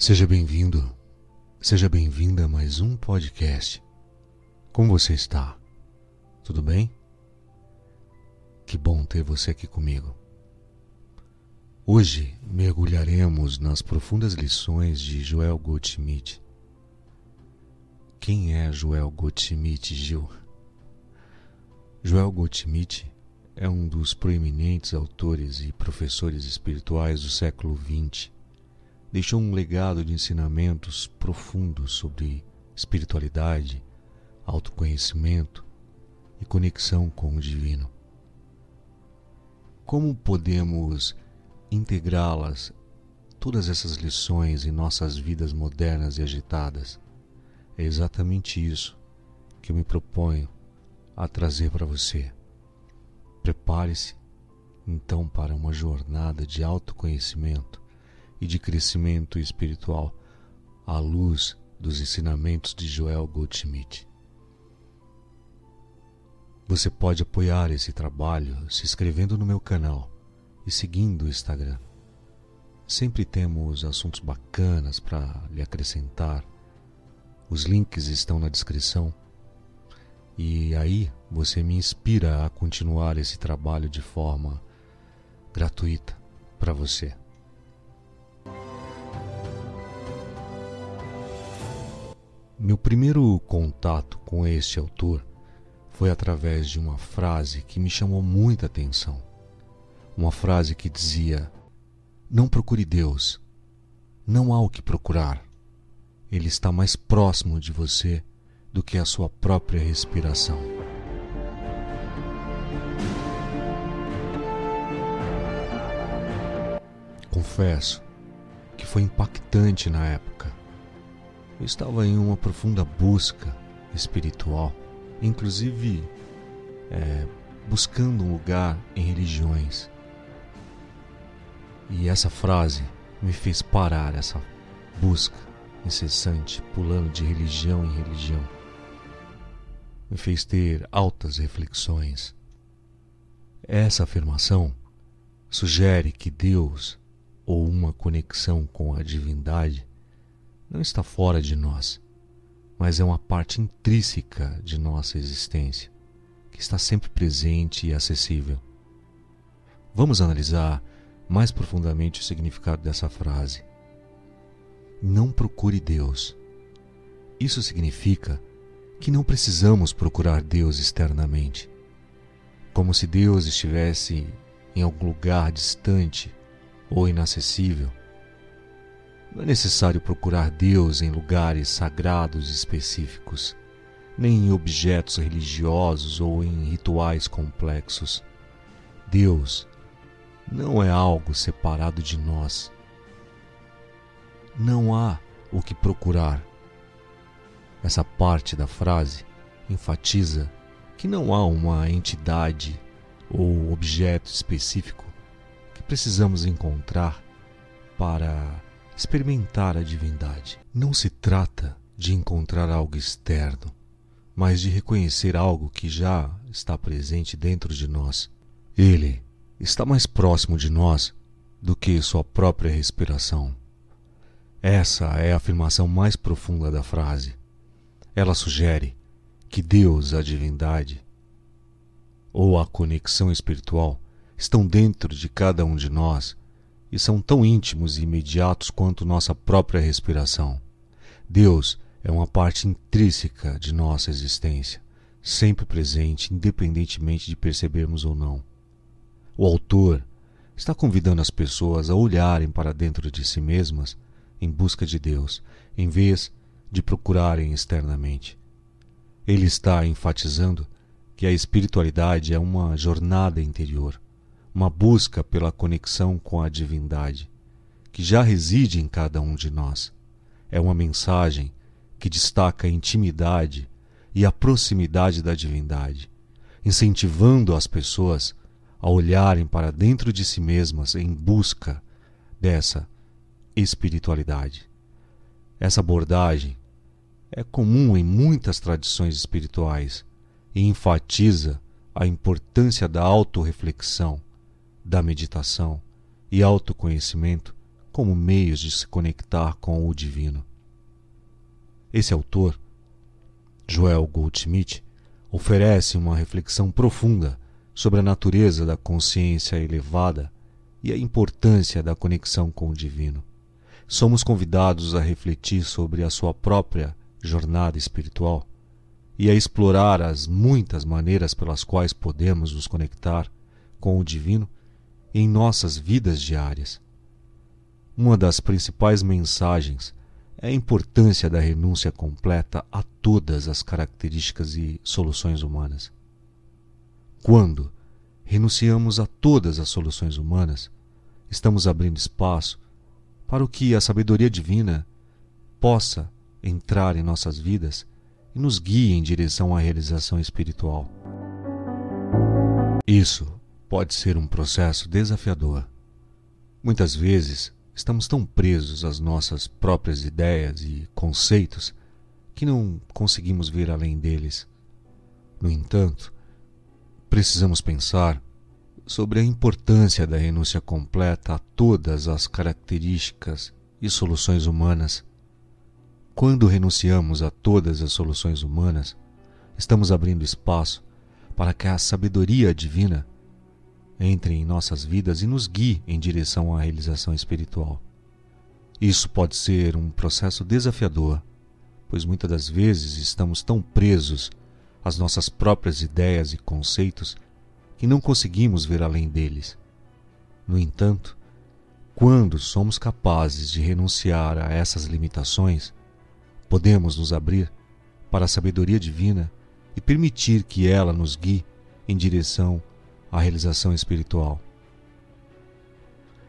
Seja bem-vindo, seja bem-vinda a mais um podcast. Como você está? Tudo bem? Que bom ter você aqui comigo. Hoje mergulharemos nas profundas lições de Joel Goldschmidt. Quem é Joel Goldschmidt, Gil? Joel Goldschmidt é um dos proeminentes autores e professores espirituais do século XX deixou um legado de ensinamentos profundos sobre espiritualidade, autoconhecimento e conexão com o divino. Como podemos integrá-las, todas essas lições em nossas vidas modernas e agitadas? É exatamente isso que eu me proponho a trazer para você. Prepare-se então para uma jornada de autoconhecimento e de crescimento espiritual à luz dos ensinamentos de Joel Goldschmidt. Você pode apoiar esse trabalho se inscrevendo no meu canal e seguindo o Instagram. Sempre temos assuntos bacanas para lhe acrescentar. Os links estão na descrição. E aí você me inspira a continuar esse trabalho de forma gratuita para você. Meu primeiro contato com este autor foi através de uma frase que me chamou muita atenção. Uma frase que dizia: Não procure Deus, não há o que procurar. Ele está mais próximo de você do que a sua própria respiração. Confesso que foi impactante na época eu estava em uma profunda busca espiritual, inclusive é, buscando um lugar em religiões. E essa frase me fez parar essa busca incessante, pulando de religião em religião. Me fez ter altas reflexões. Essa afirmação sugere que Deus, ou uma conexão com a divindade, não está fora de nós, mas é uma parte intrínseca de nossa existência, que está sempre presente e acessível. Vamos analisar mais profundamente o significado dessa frase. Não procure Deus. Isso significa que não precisamos procurar Deus externamente, como se Deus estivesse em algum lugar distante ou inacessível não é necessário procurar Deus em lugares sagrados específicos, nem em objetos religiosos ou em rituais complexos. Deus não é algo separado de nós. Não há o que procurar. Essa parte da frase enfatiza que não há uma entidade ou objeto específico que precisamos encontrar para experimentar a divindade. Não se trata de encontrar algo externo, mas de reconhecer algo que já está presente dentro de nós. Ele está mais próximo de nós do que sua própria respiração. Essa é a afirmação mais profunda da frase. Ela sugere que Deus, a divindade, ou a conexão espiritual estão dentro de cada um de nós e são tão íntimos e imediatos quanto nossa própria respiração. Deus é uma parte intrínseca de nossa existência, sempre presente, independentemente de percebermos ou não. O autor está convidando as pessoas a olharem para dentro de si mesmas em busca de Deus, em vez de procurarem externamente. Ele está enfatizando que a espiritualidade é uma jornada interior uma busca pela conexão com a divindade, que já reside em cada um de nós. É uma mensagem que destaca a intimidade e a proximidade da divindade, incentivando as pessoas a olharem para dentro de si mesmas em busca dessa espiritualidade. Essa abordagem é comum em muitas tradições espirituais e enfatiza a importância da autorreflexão da meditação e autoconhecimento como meios de se conectar com o divino. Esse autor, Joel Goldschmidt, oferece uma reflexão profunda sobre a natureza da consciência elevada e a importância da conexão com o divino. Somos convidados a refletir sobre a sua própria jornada espiritual e a explorar as muitas maneiras pelas quais podemos nos conectar com o divino em nossas vidas diárias. Uma das principais mensagens é a importância da renúncia completa a todas as características e soluções humanas. Quando renunciamos a todas as soluções humanas, estamos abrindo espaço para o que a sabedoria divina possa entrar em nossas vidas e nos guie em direção à realização espiritual. Isso pode ser um processo desafiador. Muitas vezes estamos tão presos às nossas próprias ideias e conceitos que não conseguimos ver além deles. No entanto, precisamos pensar sobre a importância da renúncia completa a todas as características e soluções humanas. Quando renunciamos a todas as soluções humanas, estamos abrindo espaço para que a sabedoria divina entre em nossas vidas e nos guie em direção à realização espiritual. Isso pode ser um processo desafiador, pois muitas das vezes estamos tão presos às nossas próprias ideias e conceitos que não conseguimos ver além deles. No entanto, quando somos capazes de renunciar a essas limitações, podemos nos abrir para a sabedoria divina e permitir que ela nos guie em direção a realização espiritual.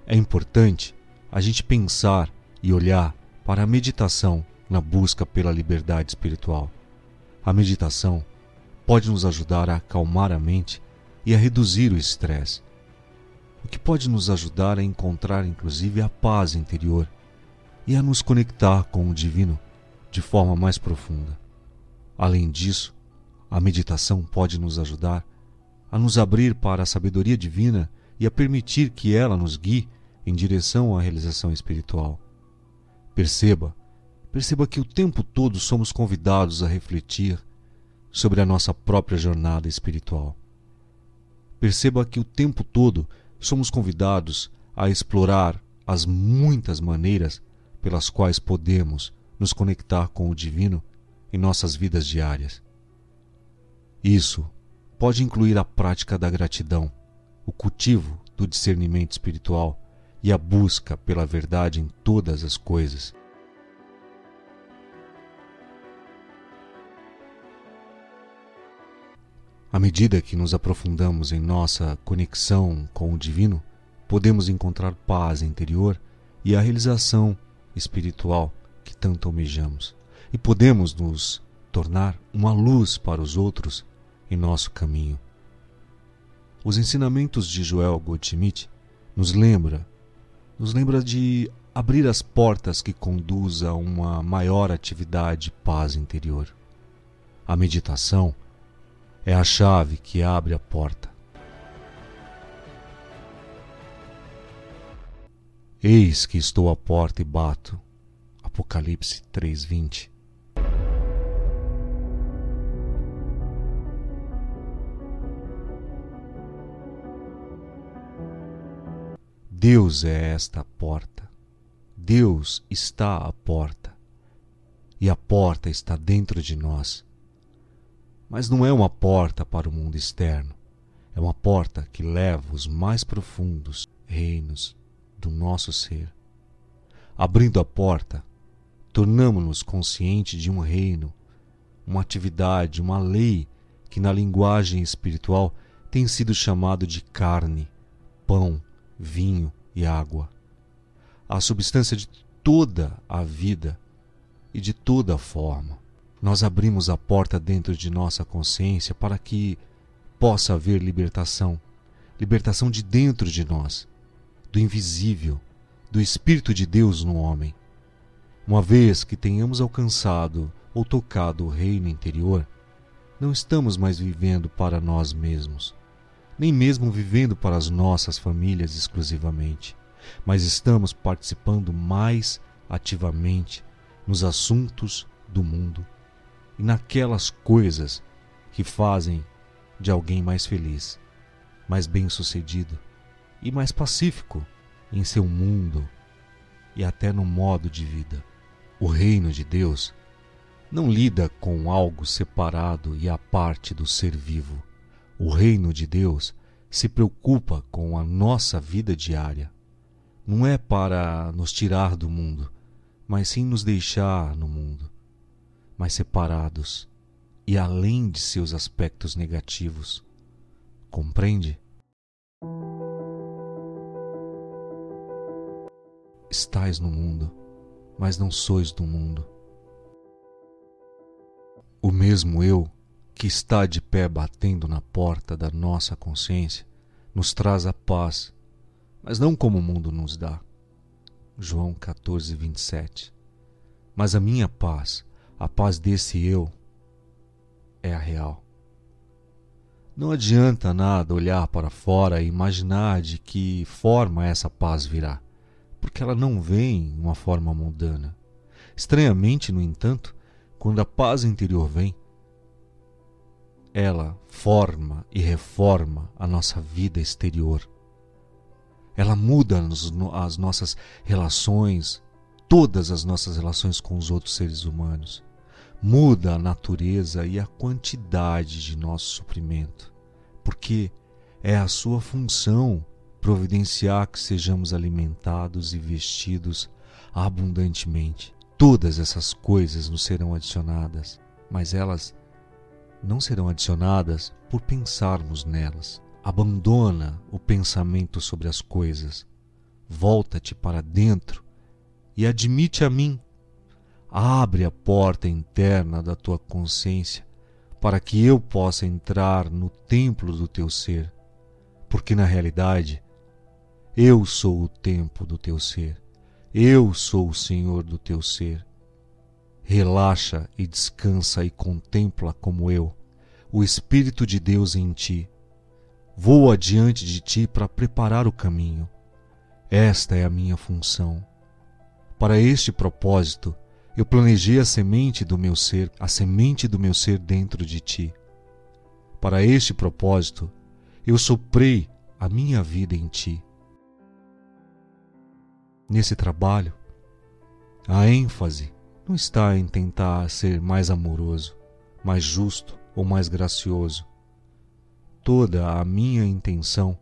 É importante a gente pensar e olhar para a meditação na busca pela liberdade espiritual. A meditação pode nos ajudar a acalmar a mente e a reduzir o estresse, o que pode nos ajudar a encontrar inclusive a paz interior e a nos conectar com o divino de forma mais profunda. Além disso, a meditação pode nos ajudar a nos abrir para a sabedoria divina e a permitir que ela nos guie em direção à realização espiritual. Perceba, perceba que o tempo todo somos convidados a refletir sobre a nossa própria jornada espiritual. Perceba que o tempo todo somos convidados a explorar as muitas maneiras pelas quais podemos nos conectar com o divino em nossas vidas diárias. Isso pode incluir a prática da gratidão, o cultivo do discernimento espiritual e a busca pela verdade em todas as coisas. À medida que nos aprofundamos em nossa conexão com o Divino, podemos encontrar paz interior e a realização espiritual que tanto almejamos, e podemos nos tornar uma luz para os outros em nosso caminho. Os ensinamentos de Joel Goldschmidt nos lembra, nos lembra de abrir as portas que conduz a uma maior atividade de paz interior. A meditação é a chave que abre a porta. Eis que estou à porta e bato. Apocalipse 3:20. Deus é esta porta. Deus está à porta. E a porta está dentro de nós. Mas não é uma porta para o mundo externo. É uma porta que leva os mais profundos reinos do nosso ser. Abrindo a porta, tornamos-nos conscientes de um reino, uma atividade, uma lei que na linguagem espiritual tem sido chamado de carne, pão, vinho e água, a substância de toda a vida e de toda a forma. Nós abrimos a porta dentro de nossa consciência para que possa haver libertação libertação de dentro de nós, do invisível, do Espírito de Deus no homem. Uma vez que tenhamos alcançado ou tocado o reino interior, não estamos mais vivendo para nós mesmos nem mesmo vivendo para as nossas famílias exclusivamente. mas estamos participando mais ativamente nos assuntos do mundo e naquelas coisas que fazem de alguém mais feliz, mais bem-sucedido e mais pacífico em seu mundo e até no modo de vida. O reino de Deus não lida com algo separado e à parte do ser vivo. O reino de Deus se preocupa com a nossa vida diária. Não é para nos tirar do mundo, mas sim nos deixar no mundo, mas separados e além de seus aspectos negativos. Compreende? Estais no mundo, mas não sois do mundo. O mesmo eu que está de pé batendo na porta da nossa consciência nos traz a paz, mas não como o mundo nos dá. João 14, 27. Mas a minha paz, a paz desse eu, é a real. Não adianta nada olhar para fora e imaginar de que forma essa paz virá porque ela não vem em uma forma mundana. Estranhamente, no entanto, quando a paz interior vem, ela forma e reforma a nossa vida exterior. Ela muda as nossas relações, todas as nossas relações com os outros seres humanos. Muda a natureza e a quantidade de nosso suprimento, porque é a sua função providenciar que sejamos alimentados e vestidos abundantemente. Todas essas coisas nos serão adicionadas, mas elas não serão adicionadas por pensarmos nelas. Abandona o pensamento sobre as coisas. Volta-te para dentro e admite a mim. Abre a porta interna da tua consciência para que eu possa entrar no templo do teu ser, porque na realidade eu sou o tempo do teu ser. Eu sou o Senhor do teu ser. Relaxa e descansa e contempla como eu, o Espírito de Deus em ti. Vou adiante de ti para preparar o caminho. Esta é a minha função. Para este propósito, eu planejei a semente do meu ser, a semente do meu ser dentro de ti. Para este propósito, eu soprei a minha vida em ti nesse trabalho, a ênfase não está em tentar ser mais amoroso, mais justo ou mais gracioso. Toda a minha intenção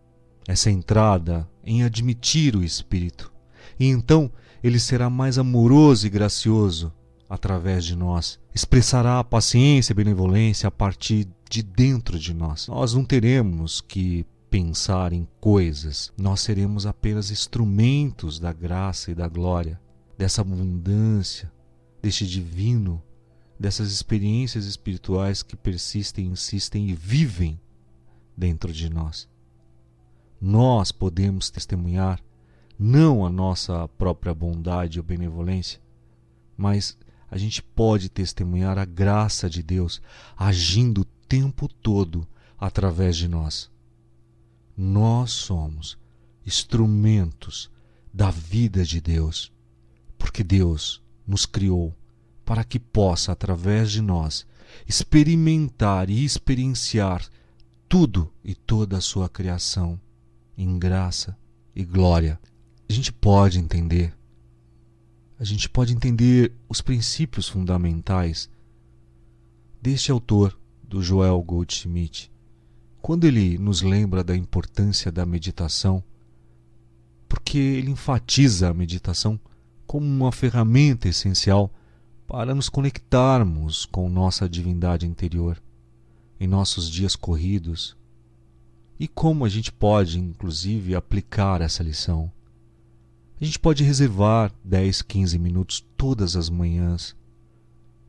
é centrada em admitir o Espírito, e então ele será mais amoroso e gracioso através de nós, expressará a paciência e benevolência a partir de dentro de nós. Nós não teremos que pensar em coisas, nós seremos apenas instrumentos da graça e da glória, dessa abundância, deste divino, dessas experiências espirituais que persistem, insistem e vivem dentro de nós. Nós podemos testemunhar não a nossa própria bondade ou benevolência, mas a gente pode testemunhar a graça de Deus agindo o tempo todo através de nós. Nós somos instrumentos da vida de Deus, porque Deus nos criou para que possa, através de nós, experimentar e experienciar tudo e toda a sua criação em graça e glória. A gente pode entender, a gente pode entender os princípios fundamentais deste autor, do Joel Goldschmidt, quando ele nos lembra da importância da meditação, porque ele enfatiza a meditação como uma ferramenta essencial para nos conectarmos com nossa divindade interior em nossos dias corridos e como a gente pode, inclusive, aplicar essa lição. A gente pode reservar 10, 15 minutos todas as manhãs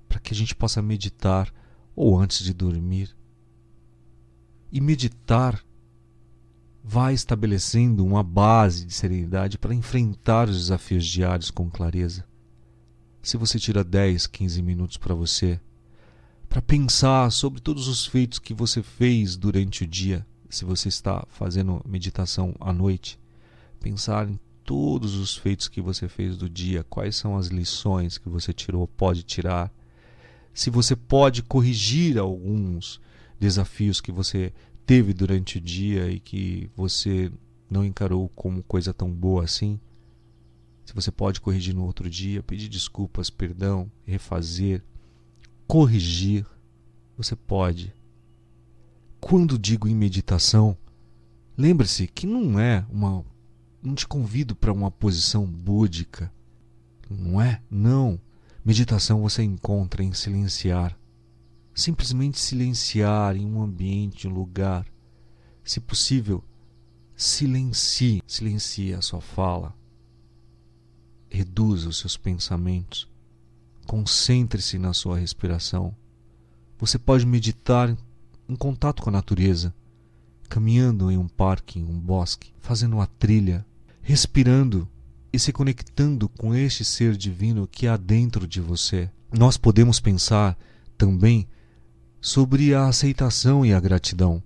para que a gente possa meditar ou antes de dormir e meditar vai estabelecendo uma base de serenidade para enfrentar os desafios diários com clareza. Se você tira 10, 15 minutos para você, para pensar sobre todos os feitos que você fez durante o dia, se você está fazendo meditação à noite, pensar em todos os feitos que você fez do dia, quais são as lições que você tirou, pode tirar. Se você pode corrigir alguns desafios que você teve durante o dia e que você não encarou como coisa tão boa assim. Se você pode corrigir no outro dia, pedir desculpas, perdão, refazer, corrigir, você pode. Quando digo em meditação, lembre-se que não é uma não te convido para uma posição búdica. Não é? Não. Meditação você encontra em silenciar. Simplesmente silenciar em um ambiente, um lugar. Se possível, silencie, silencie a sua fala. Reduza os seus pensamentos. Concentre-se na sua respiração. Você pode meditar em contato com a natureza, caminhando em um parque, em um bosque, fazendo uma trilha, respirando e se conectando com este ser divino que há dentro de você. Nós podemos pensar também sobre a aceitação e a gratidão.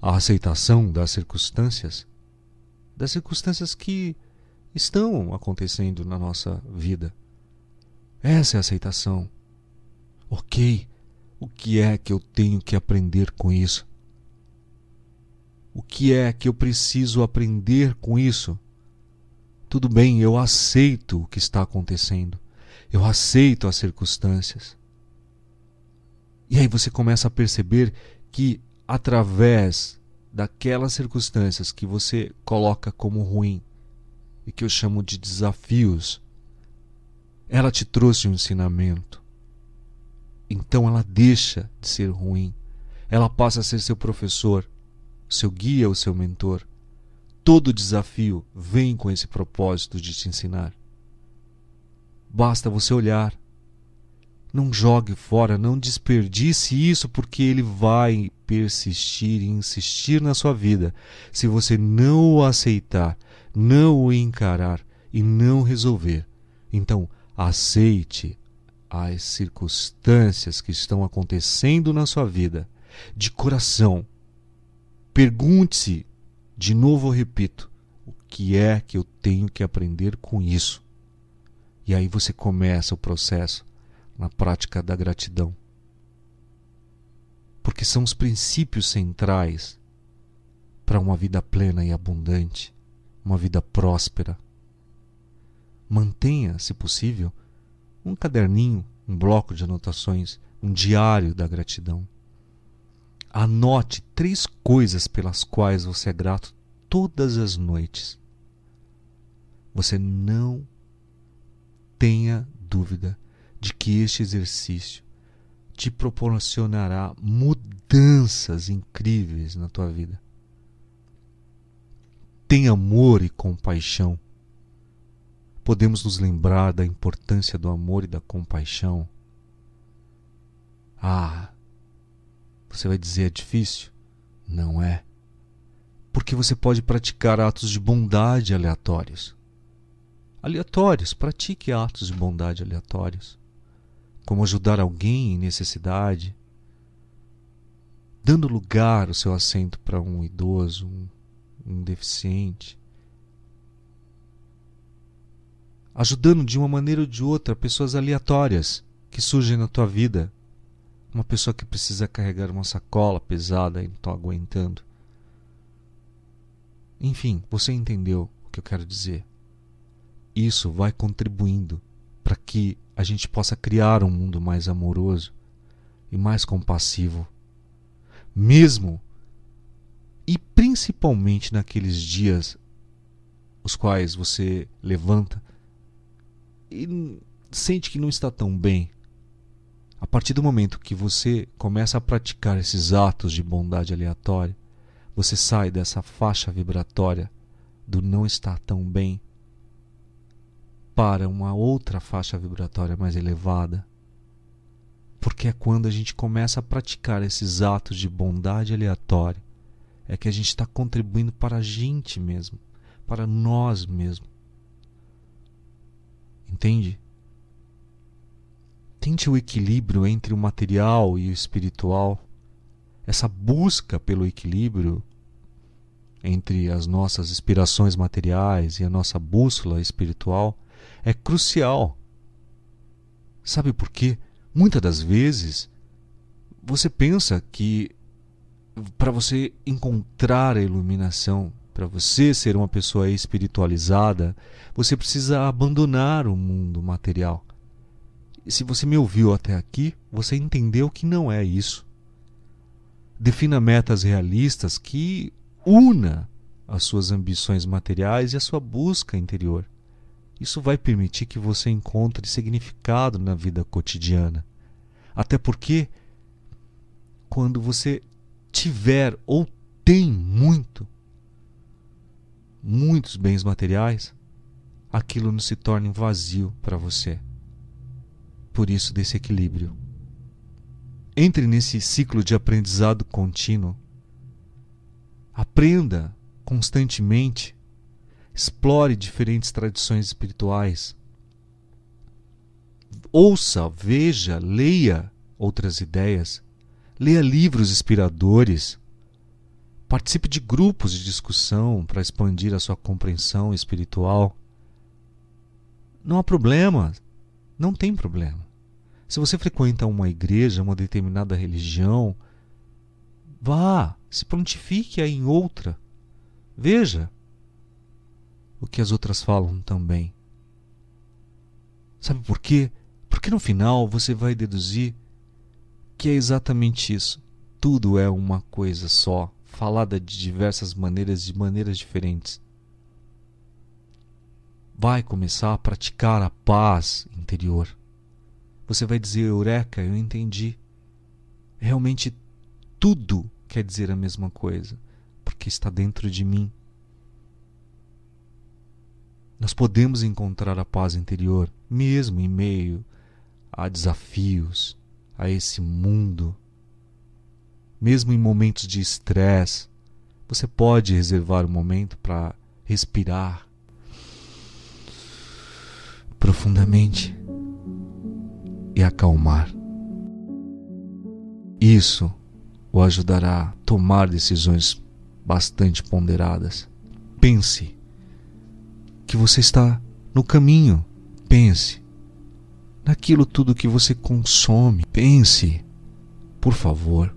A aceitação das circunstâncias, das circunstâncias que estão acontecendo na nossa vida. Essa é a aceitação. Ok, o que é que eu tenho que aprender com isso? O que é que eu preciso aprender com isso? Tudo bem, eu aceito o que está acontecendo. Eu aceito as circunstâncias. E aí você começa a perceber que através daquelas circunstâncias que você coloca como ruim e que eu chamo de desafios, ela te trouxe um ensinamento. Então ela deixa de ser ruim. Ela passa a ser seu professor, seu guia ou seu mentor. Todo desafio vem com esse propósito de te ensinar. Basta você olhar. Não jogue fora, não desperdice isso, porque ele vai persistir e insistir na sua vida se você não o aceitar, não o encarar e não resolver. Então, aceite as circunstâncias que estão acontecendo na sua vida de coração. Pergunte-se de novo eu repito: o que é que eu tenho que aprender com isso? E aí você começa o processo na prática da gratidão. Porque são os princípios centrais para uma vida plena e abundante, uma vida próspera. Mantenha, se possível, um caderninho, um bloco de anotações, um diário da gratidão. Anote três coisas pelas quais você é grato todas as noites. Você não tenha dúvida de que este exercício te proporcionará mudanças incríveis na tua vida. Tenha amor e compaixão. Podemos nos lembrar da importância do amor e da compaixão. Ah, você vai dizer é difícil? Não é. Porque você pode praticar atos de bondade aleatórios. Aleatórios, pratique atos de bondade aleatórios. Como ajudar alguém em necessidade, dando lugar o seu assento para um idoso, um, um deficiente, ajudando de uma maneira ou de outra pessoas aleatórias que surgem na tua vida uma pessoa que precisa carregar uma sacola pesada e não está aguentando. Enfim, você entendeu o que eu quero dizer. Isso vai contribuindo para que a gente possa criar um mundo mais amoroso e mais compassivo. Mesmo e principalmente naqueles dias os quais você levanta e sente que não está tão bem, a partir do momento que você começa a praticar esses atos de bondade aleatória, você sai dessa faixa vibratória do não estar tão bem para uma outra faixa vibratória mais elevada. Porque é quando a gente começa a praticar esses atos de bondade aleatória é que a gente está contribuindo para a gente mesmo, para nós mesmos. Entende? Tente o equilíbrio entre o material e o espiritual. Essa busca pelo equilíbrio entre as nossas inspirações materiais e a nossa bússola espiritual é crucial. Sabe por quê? Muitas das vezes você pensa que para você encontrar a iluminação, para você ser uma pessoa espiritualizada, você precisa abandonar o mundo material. E se você me ouviu até aqui, você entendeu que não é isso. Defina metas realistas que una as suas ambições materiais e a sua busca interior. Isso vai permitir que você encontre significado na vida cotidiana. Até porque, quando você tiver ou tem muito, muitos bens materiais, aquilo não se torna vazio para você. Por isso, desse equilíbrio. Entre nesse ciclo de aprendizado contínuo. Aprenda constantemente. Explore diferentes tradições espirituais. Ouça, veja, leia outras ideias. Leia livros inspiradores. Participe de grupos de discussão para expandir a sua compreensão espiritual. Não há problema. Não tem problema. Se você frequenta uma igreja, uma determinada religião, vá, se prontifique em outra. Veja o que as outras falam também. Sabe por quê? Porque no final você vai deduzir que é exatamente isso. Tudo é uma coisa só, falada de diversas maneiras, de maneiras diferentes. Vai começar a praticar a paz interior você vai dizer: Eureka, eu entendi. Realmente tudo quer dizer a mesma coisa, porque está dentro de mim. Nós podemos encontrar a paz interior, mesmo em meio a desafios, a esse mundo. Mesmo em momentos de estresse, você pode reservar um momento para respirar profundamente e acalmar. Isso o ajudará a tomar decisões bastante ponderadas. Pense que você está no caminho. Pense naquilo tudo que você consome. Pense, por favor,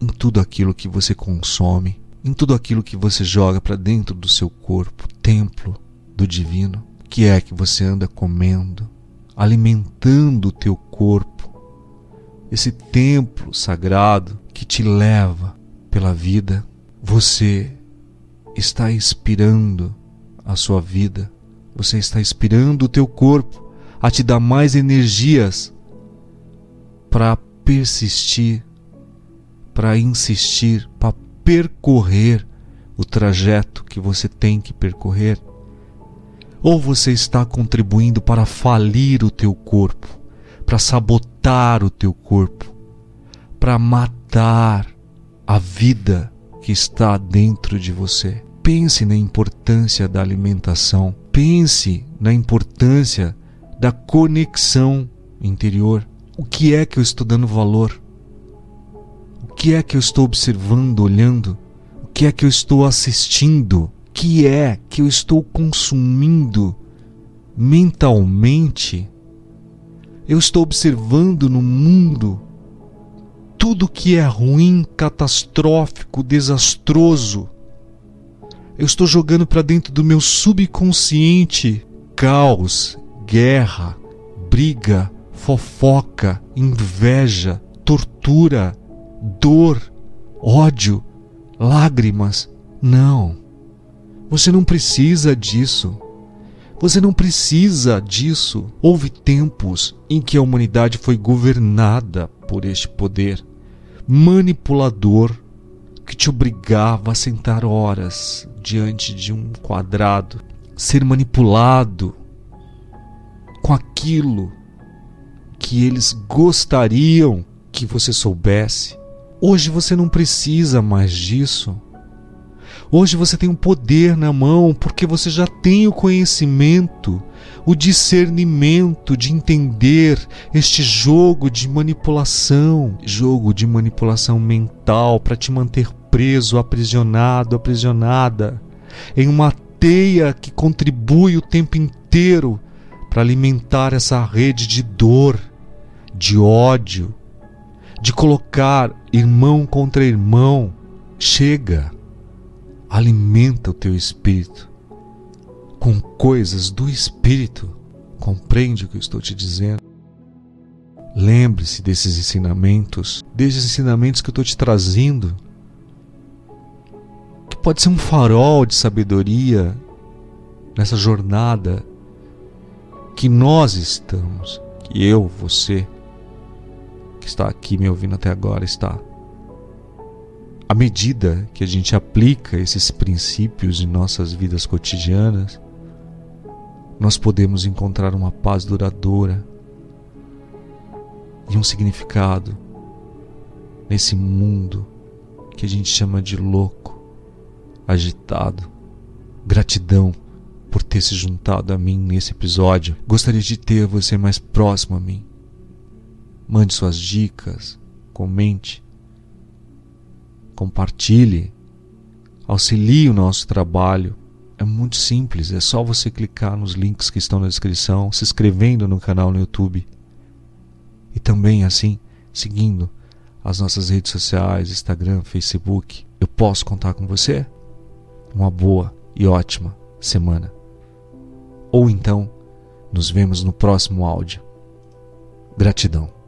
em tudo aquilo que você consome, em tudo aquilo que você joga para dentro do seu corpo, templo do divino. O que é que você anda comendo? alimentando o teu corpo, esse templo sagrado que te leva pela vida. Você está inspirando a sua vida, você está inspirando o teu corpo a te dar mais energias para persistir, para insistir, para percorrer o trajeto que você tem que percorrer ou você está contribuindo para falir o teu corpo, para sabotar o teu corpo, para matar a vida que está dentro de você? Pense na importância da alimentação, pense na importância da conexão interior. O que é que eu estou dando valor? O que é que eu estou observando, olhando? O que é que eu estou assistindo? que é que eu estou consumindo mentalmente, eu estou observando no mundo tudo que é ruim, catastrófico, desastroso. Eu estou jogando para dentro do meu subconsciente caos, guerra, briga, fofoca, inveja, tortura, dor, ódio, lágrimas. Não. Você não precisa disso. Você não precisa disso. Houve tempos em que a humanidade foi governada por este poder manipulador que te obrigava a sentar horas diante de um quadrado, ser manipulado com aquilo que eles gostariam que você soubesse. Hoje você não precisa mais disso. Hoje você tem um poder na mão porque você já tem o conhecimento, o discernimento de entender este jogo de manipulação, jogo de manipulação mental para te manter preso, aprisionado, aprisionada em uma teia que contribui o tempo inteiro para alimentar essa rede de dor, de ódio, de colocar irmão contra irmão. Chega, alimenta o teu espírito com coisas do espírito. Compreende o que eu estou te dizendo? Lembre-se desses ensinamentos, desses ensinamentos que eu estou te trazendo, que pode ser um farol de sabedoria nessa jornada que nós estamos, que eu, você, que está aqui me ouvindo até agora, está. À medida que a gente aplica esses princípios em nossas vidas cotidianas, nós podemos encontrar uma paz duradoura e um significado nesse mundo que a gente chama de louco, agitado. Gratidão por ter se juntado a mim nesse episódio. Gostaria de ter você mais próximo a mim. Mande suas dicas, comente, compartilhe, auxilie o nosso trabalho. É muito simples, é só você clicar nos links que estão na descrição, se inscrevendo no canal no YouTube e também assim seguindo as nossas redes sociais, Instagram, Facebook. Eu posso contar com você? Uma boa e ótima semana. Ou então, nos vemos no próximo áudio. Gratidão.